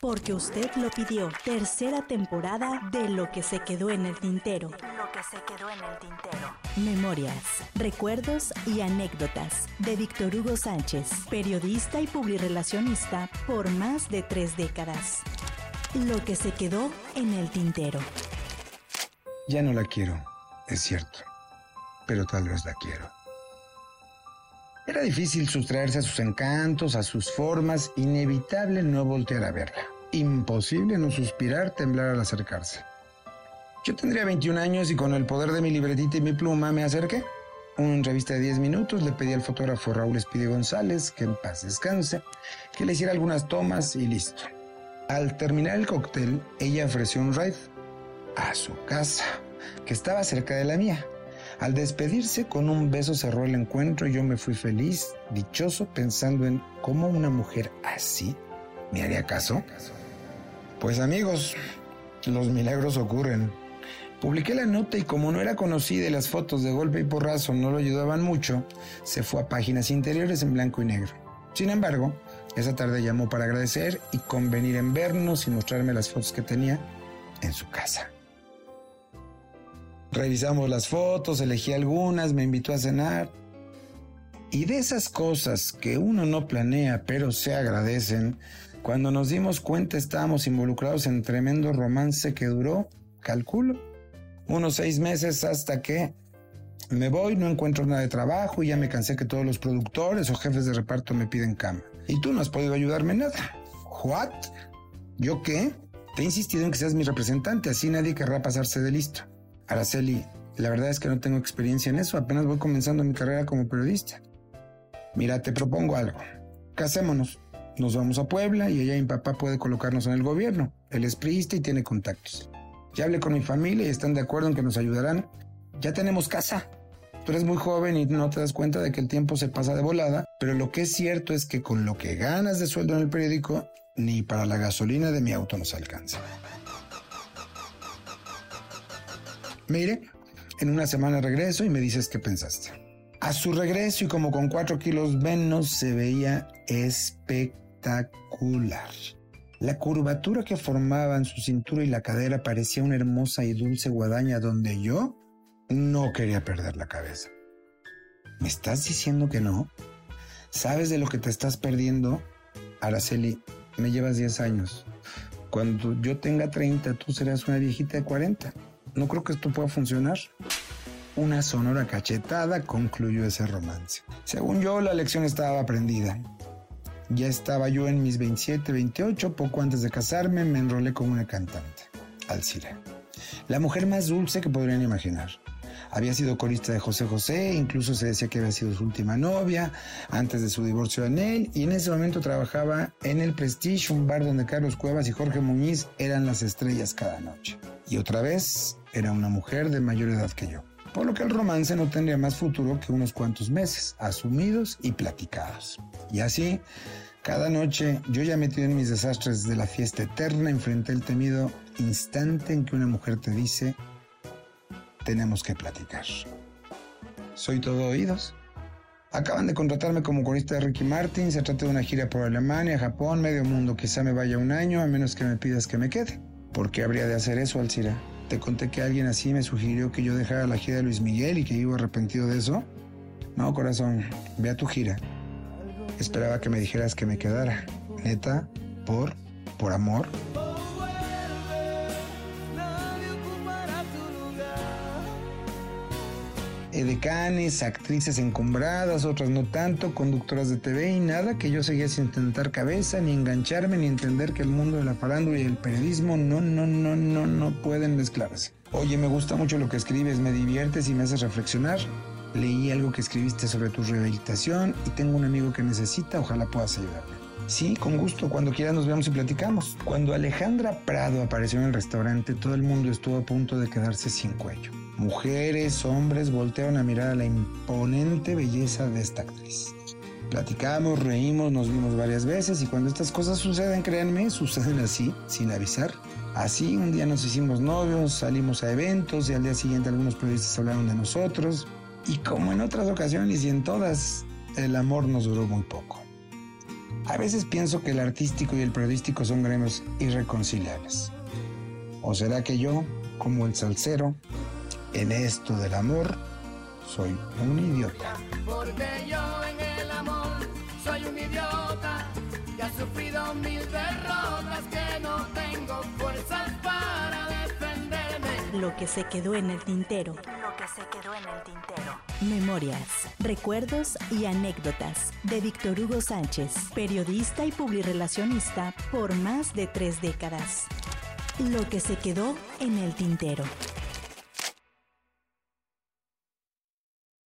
Porque usted lo pidió. Tercera temporada de Lo que se quedó en el tintero. Lo que se quedó en el tintero. Memorias, recuerdos y anécdotas de Víctor Hugo Sánchez, periodista y publirelacionista por más de tres décadas. Lo que se quedó en el tintero. Ya no la quiero, es cierto, pero tal vez la quiero. Era difícil sustraerse a sus encantos, a sus formas, inevitable no voltear a verla. Imposible no suspirar, temblar al acercarse. Yo tendría 21 años y con el poder de mi libretita y mi pluma me acerqué. Una revista de 10 minutos le pedí al fotógrafo Raúl Espide González, que en paz descanse, que le hiciera algunas tomas y listo. Al terminar el cóctel, ella ofreció un ride a su casa, que estaba cerca de la mía. Al despedirse con un beso cerró el encuentro y yo me fui feliz, dichoso, pensando en cómo una mujer así me haría caso. Pues amigos, los milagros ocurren. Publiqué la nota y como no era conocida y las fotos de golpe y porrazo no lo ayudaban mucho, se fue a páginas interiores en blanco y negro. Sin embargo, esa tarde llamó para agradecer y convenir en vernos y mostrarme las fotos que tenía en su casa. Revisamos las fotos, elegí algunas, me invitó a cenar. Y de esas cosas que uno no planea pero se agradecen, cuando nos dimos cuenta estábamos involucrados en tremendo romance que duró, calculo, unos seis meses hasta que me voy, no encuentro nada de trabajo y ya me cansé que todos los productores o jefes de reparto me piden cama. Y tú no has podido ayudarme en nada. ¿What? ¿Yo qué? Te he insistido en que seas mi representante, así nadie querrá pasarse de listo. Araceli, la verdad es que no tengo experiencia en eso, apenas voy comenzando mi carrera como periodista. Mira, te propongo algo. Casémonos. Nos vamos a Puebla y ella mi papá puede colocarnos en el gobierno. Él es priista y tiene contactos. Ya hablé con mi familia y están de acuerdo en que nos ayudarán. Ya tenemos casa. Tú eres muy joven y no te das cuenta de que el tiempo se pasa de volada, pero lo que es cierto es que con lo que ganas de sueldo en el periódico, ni para la gasolina de mi auto nos alcanza. Mire, en una semana regreso y me dices qué pensaste. A su regreso y como con cuatro kilos menos se veía espectacular. La curvatura que formaban su cintura y la cadera parecía una hermosa y dulce guadaña donde yo no quería perder la cabeza. ¿Me estás diciendo que no? ¿Sabes de lo que te estás perdiendo? Araceli, me llevas 10 años. Cuando yo tenga 30, tú serás una viejita de 40. No creo que esto pueda funcionar. Una sonora cachetada concluyó ese romance. Según yo, la lección estaba aprendida. Ya estaba yo en mis 27, 28, poco antes de casarme me enrolé con una cantante, Alcira. La mujer más dulce que podrían imaginar. Había sido corista de José José, incluso se decía que había sido su última novia antes de su divorcio de Anel, y en ese momento trabajaba en el Prestige, un bar donde Carlos Cuevas y Jorge Muñiz eran las estrellas cada noche. Y otra vez era una mujer de mayor edad que yo. Por lo que el romance no tendría más futuro que unos cuantos meses, asumidos y platicados. Y así, cada noche, yo ya metido en mis desastres de la fiesta eterna, enfrenté el temido instante en que una mujer te dice, tenemos que platicar. Soy todo oídos. Acaban de contratarme como corista de Ricky Martin, se trata de una gira por Alemania, Japón, medio mundo, quizá me vaya un año, a menos que me pidas que me quede. ¿Por qué habría de hacer eso, Alcira? Te conté que alguien así me sugirió que yo dejara la gira de Luis Miguel y que iba arrepentido de eso. No, corazón, ve a tu gira. Esperaba que me dijeras que me quedara. Neta, por, por amor. Edecanes, actrices encumbradas, otras no tanto, conductoras de TV y nada que yo seguía sin tentar cabeza, ni engancharme, ni entender que el mundo de la farándula y el periodismo no, no, no, no, no pueden mezclarse. Oye, me gusta mucho lo que escribes, me diviertes y me haces reflexionar. Leí algo que escribiste sobre tu rehabilitación y tengo un amigo que necesita, ojalá puedas ayudarme. Sí, con gusto, cuando quieras nos vemos y platicamos. Cuando Alejandra Prado apareció en el restaurante, todo el mundo estuvo a punto de quedarse sin cuello. Mujeres, hombres voltearon a mirar a la imponente belleza de esta actriz. Platicamos, reímos, nos vimos varias veces y cuando estas cosas suceden, créanme, suceden así, sin avisar. Así, un día nos hicimos novios, salimos a eventos y al día siguiente algunos periodistas hablaron de nosotros. Y como en otras ocasiones y en todas, el amor nos duró muy poco. A veces pienso que el artístico y el periodístico son gremios irreconciliables. ¿O será que yo, como el salsero, en esto del amor, soy un idiota? Porque yo en el amor soy un idiota que ha sufrido mil derrotas que no tengo fuerzas para defenderme. Lo que se quedó en el tintero. Lo que se quedó en el tintero. Memorias, recuerdos y anécdotas de Víctor Hugo Sánchez, periodista y publirelacionista por más de tres décadas. Lo que se quedó en el tintero.